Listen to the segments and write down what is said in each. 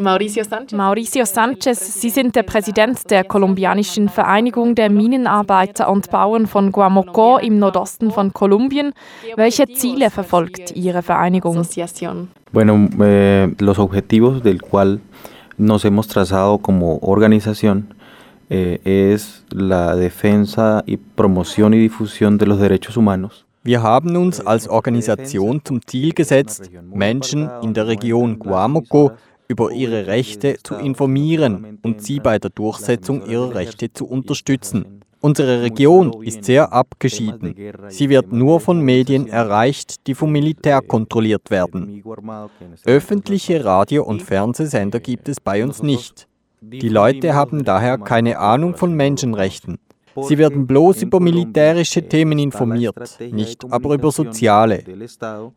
Mauricio Sanchez. Mauricio Sanchez, Sie sind der Präsident der kolumbianischen Vereinigung der Minenarbeiter und Bauern von Guamocó im Nordosten von Kolumbien. Welche Ziele verfolgt Ihre Vereinigung? Bueno, eh, los objetivos del cual nos hemos trazado como organización eh, es la defensa y promoción y difusión de los derechos humanos. Wir haben uns als Organisation zum Ziel gesetzt, Menschen in der Region Guamoco über ihre Rechte zu informieren und sie bei der Durchsetzung ihrer Rechte zu unterstützen. Unsere Region ist sehr abgeschieden. Sie wird nur von Medien erreicht, die vom Militär kontrolliert werden. Öffentliche Radio- und Fernsehsender gibt es bei uns nicht. Die Leute haben daher keine Ahnung von Menschenrechten. Sie werden bloß über militärische Themen informiert, nicht aber über soziale.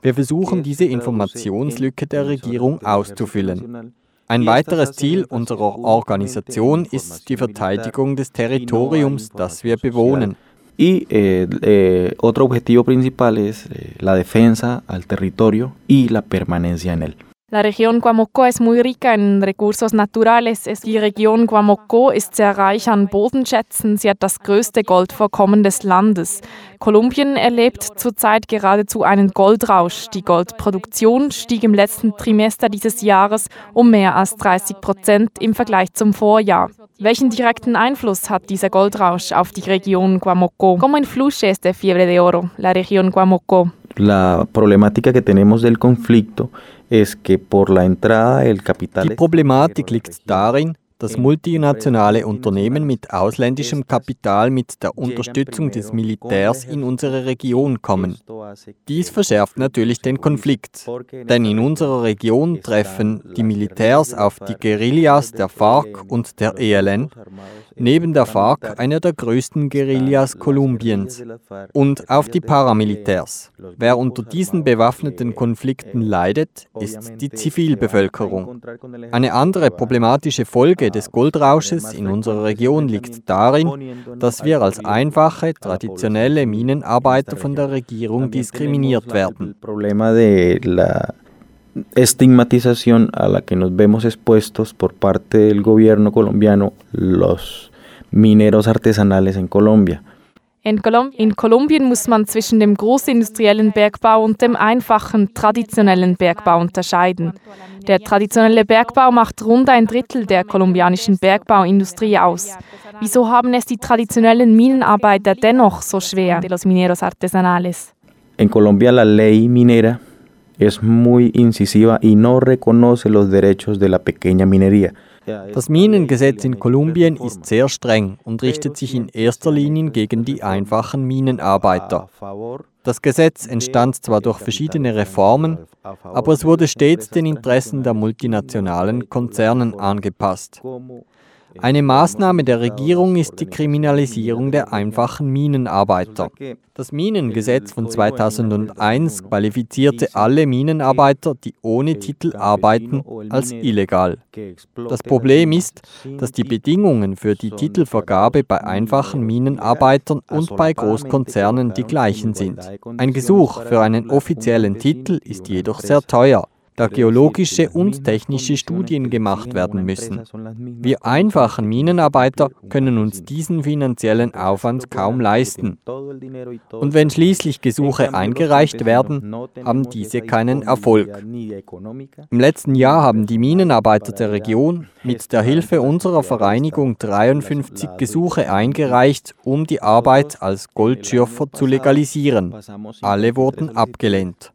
Wir versuchen diese Informationslücke der Regierung auszufüllen. Ein weiteres Ziel unserer Organisation ist die Verteidigung des Territoriums, das wir bewohnen. Y eh, eh, otro objetivo principal es eh, la defensa al territorio y la permanencia en él. La región Guamocó es muy rica en recursos naturales. Die Region Guamocó ist sehr reich an Bodenschätzen. Sie hat das größte Goldvorkommen des Landes. Kolumbien erlebt zurzeit geradezu einen Goldrausch. Die Goldproduktion stieg im letzten Trimester dieses Jahres um mehr als 30 Prozent im Vergleich zum Vorjahr. Welchen direkten Einfluss hat dieser Goldrausch auf die Region Guamocó? ¿Cómo influye este fiebre de oro la región Guamocó? La problemática que tenemos del conflicto es que por la entrada el capital Die Problematik liegt darin, dass multinationale Unternehmen mit ausländischem Kapital mit der Unterstützung des Militärs in unsere Region kommen. Dies verschärft natürlich den Konflikt, denn in unserer Region treffen die Militärs auf die Guerillas der FARC und der ELN, neben der FARC einer der größten Guerillas Kolumbiens, und auf die Paramilitärs. Wer unter diesen bewaffneten Konflikten leidet, ist die Zivilbevölkerung. Eine andere problematische Folge des Goldrausches in unserer Region liegt darin, dass wir als einfache, traditionelle Minenarbeiter von der Regierung diskriminiert werden. estigmatización a la que nos vemos expuestos por parte del gobierno colombiano los mineros artesanales en Colombia. In, Kolum in, Kolumbien muss man zwischen dem großindustriellen Bergbau und dem einfachen, traditionellen Bergbau unterscheiden. Der traditionelle Bergbau macht rund ein Drittel der kolumbianischen Bergbauindustrie aus. Wieso haben es die traditionellen Minenarbeiter dennoch so schwer, de los mineros artesanales? En Colombia la ley minera es muy incisiva y no reconoce los derechos de la pequeña minería. Das Minengesetz in Kolumbien ist sehr streng und richtet sich in erster Linie gegen die einfachen Minenarbeiter. Das Gesetz entstand zwar durch verschiedene Reformen, aber es wurde stets den Interessen der multinationalen Konzernen angepasst. Eine Maßnahme der Regierung ist die Kriminalisierung der einfachen Minenarbeiter. Das Minengesetz von 2001 qualifizierte alle Minenarbeiter, die ohne Titel arbeiten, als illegal. Das Problem ist, dass die Bedingungen für die Titelvergabe bei einfachen Minenarbeitern und bei Großkonzernen die gleichen sind. Ein Gesuch für einen offiziellen Titel ist jedoch sehr teuer da geologische und technische Studien gemacht werden müssen. Wir einfachen Minenarbeiter können uns diesen finanziellen Aufwand kaum leisten. Und wenn schließlich Gesuche eingereicht werden, haben diese keinen Erfolg. Im letzten Jahr haben die Minenarbeiter der Region mit der Hilfe unserer Vereinigung 53 Gesuche eingereicht, um die Arbeit als Goldschürfer zu legalisieren. Alle wurden abgelehnt.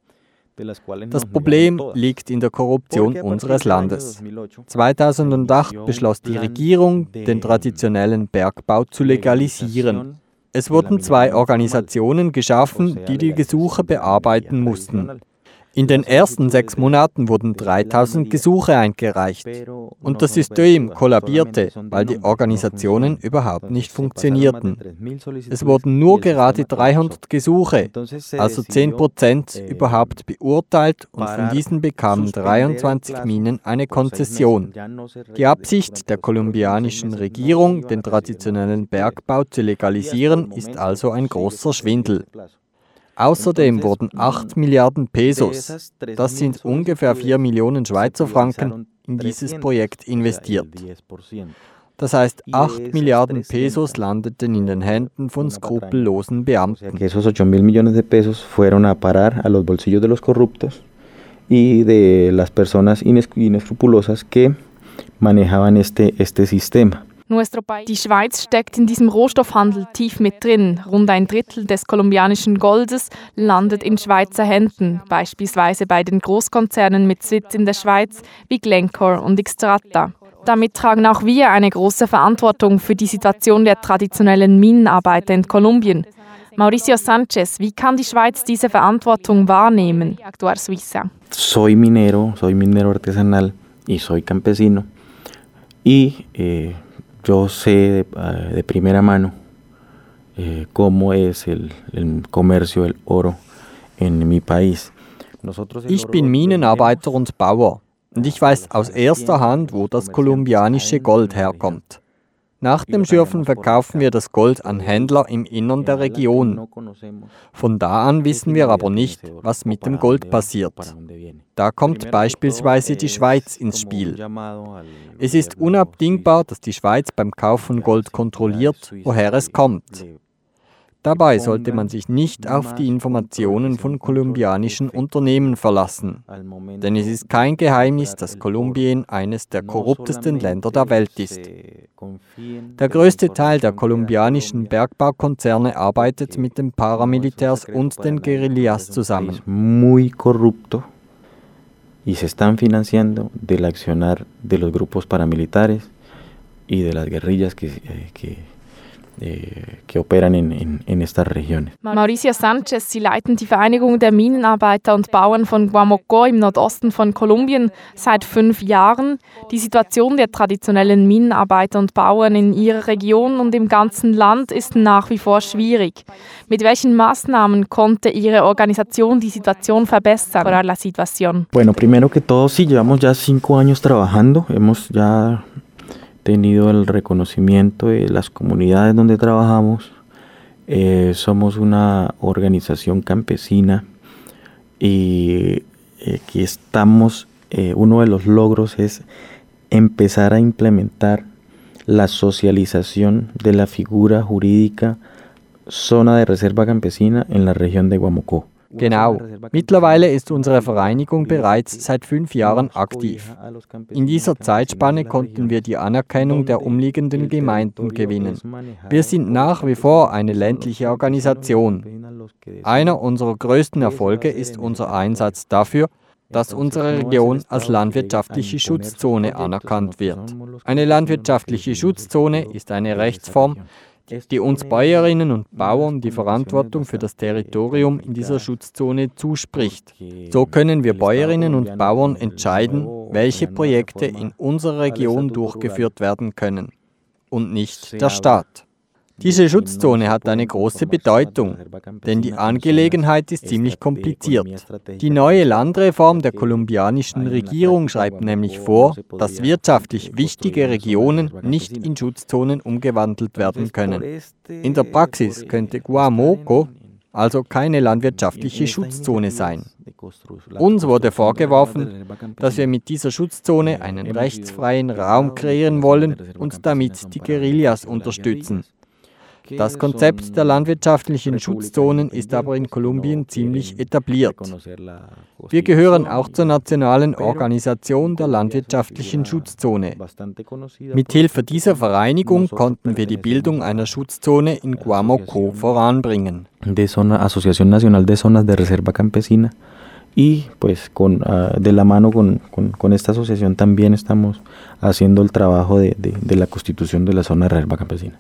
Das Problem liegt in der Korruption unseres Landes. 2008 beschloss die Regierung, den traditionellen Bergbau zu legalisieren. Es wurden zwei Organisationen geschaffen, die die Gesuche bearbeiten mussten. In den ersten sechs Monaten wurden 3000 Gesuche eingereicht und das System kollabierte, weil die Organisationen überhaupt nicht funktionierten. Es wurden nur gerade 300 Gesuche, also 10 Prozent, überhaupt beurteilt und von diesen bekamen 23 Minen eine Konzession. Die Absicht der kolumbianischen Regierung, den traditionellen Bergbau zu legalisieren, ist also ein großer Schwindel. Außerdem wurden 8 Milliarden Pesos, das sind ungefähr 4 Millionen Schweizer Franken, in dieses Projekt investiert. Das heißt, 8 Milliarden Pesos landeten in den Händen von skrupellosen Beamten. Esos 8 mil millones de pesos fueron a parar a los bolsillos de los corruptos y de las personas inescrupulosas que manejaban este, este sistema. Die Schweiz steckt in diesem Rohstoffhandel tief mit drin. Rund ein Drittel des kolumbianischen Goldes landet in Schweizer Händen, beispielsweise bei den Großkonzernen mit Sitz in der Schweiz wie Glencore und Xstrata. Damit tragen auch wir eine große Verantwortung für die Situation der traditionellen Minenarbeiter in Kolumbien. Mauricio Sanchez, wie kann die Schweiz diese Verantwortung wahrnehmen? Actuar Suiza. Soy minero, soy minero artesanal y soy campesino. Y eh, yo sé de, eh, de primera mano eh, cómo es el, el, comercio del oro en mi país. ich bin Minenarbeiter und Bauer und ich weiß aus erster Hand, wo das kolumbianische Gold herkommt. Nach dem Schürfen verkaufen wir das Gold an Händler im Innern der Region. Von da an wissen wir aber nicht, was mit dem Gold passiert. Da kommt beispielsweise die Schweiz ins Spiel. Es ist unabdingbar, dass die Schweiz beim Kauf von Gold kontrolliert, woher es kommt. Dabei sollte man sich nicht auf die Informationen von kolumbianischen Unternehmen verlassen, denn es ist kein Geheimnis, dass Kolumbien eines der korruptesten Länder der Welt ist. Der größte Teil der kolumbianischen Bergbaukonzerne arbeitet mit den Paramilitärs und den Guerillas zusammen. Muy corrupto y se están financiando del accionar de los grupos paramilitares y de las guerrillas que, eh, que operan en, en, en estas regiones. Mauricio Sanchez, Sie leiten die Vereinigung der Minenarbeiter und Bauern von Guamoco im Nordosten von Kolumbien seit fünf Jahren. Die Situation der traditionellen Minenarbeiter und Bauern in Ihrer Region und im ganzen Land ist nach wie vor schwierig. Mit welchen Maßnahmen konnte Ihre Organisation die Situation verbessern? Bueno, primero que todo, sí, llevamos ya cinco años trabajando. Hemos ya tenido el reconocimiento de las comunidades donde trabajamos. Eh, somos una organización campesina y eh, aquí estamos, eh, uno de los logros es empezar a implementar la socialización de la figura jurídica zona de reserva campesina en la región de Guamocó. Genau. Mittlerweile ist unsere Vereinigung bereits seit fünf Jahren aktiv. In dieser Zeitspanne konnten wir die Anerkennung der umliegenden Gemeinden gewinnen. Wir sind nach wie vor eine ländliche Organisation. Einer unserer größten Erfolge ist unser Einsatz dafür, dass unsere Region als landwirtschaftliche Schutzzone anerkannt wird. Eine landwirtschaftliche Schutzzone ist eine Rechtsform, die uns Bäuerinnen und Bauern die Verantwortung für das Territorium in dieser Schutzzone zuspricht. So können wir Bäuerinnen und Bauern entscheiden, welche Projekte in unserer Region durchgeführt werden können und nicht der Staat. Diese Schutzzone hat eine große Bedeutung, denn die Angelegenheit ist ziemlich kompliziert. Die neue Landreform der kolumbianischen Regierung schreibt nämlich vor, dass wirtschaftlich wichtige Regionen nicht in Schutzzonen umgewandelt werden können. In der Praxis könnte Guamoco also keine landwirtschaftliche Schutzzone sein. Uns wurde vorgeworfen, dass wir mit dieser Schutzzone einen rechtsfreien Raum kreieren wollen und damit die Guerillas unterstützen. Das Konzept der landwirtschaftlichen Schutzzonen ist aber in Kolumbien ziemlich etabliert. Wir gehören auch zur nationalen Organisation der landwirtschaftlichen Schutzzone. Mithilfe dieser Vereinigung konnten wir die Bildung einer Schutzzone in Guamoco voranbringen. De zona, Asociación Nacional de Zonas de Reserva Campesina. y pues con, uh, de la mano con, con, con, esta asociación también estamos haciendo el trabajo de, de, de la constitución de la zona de reserva campesina.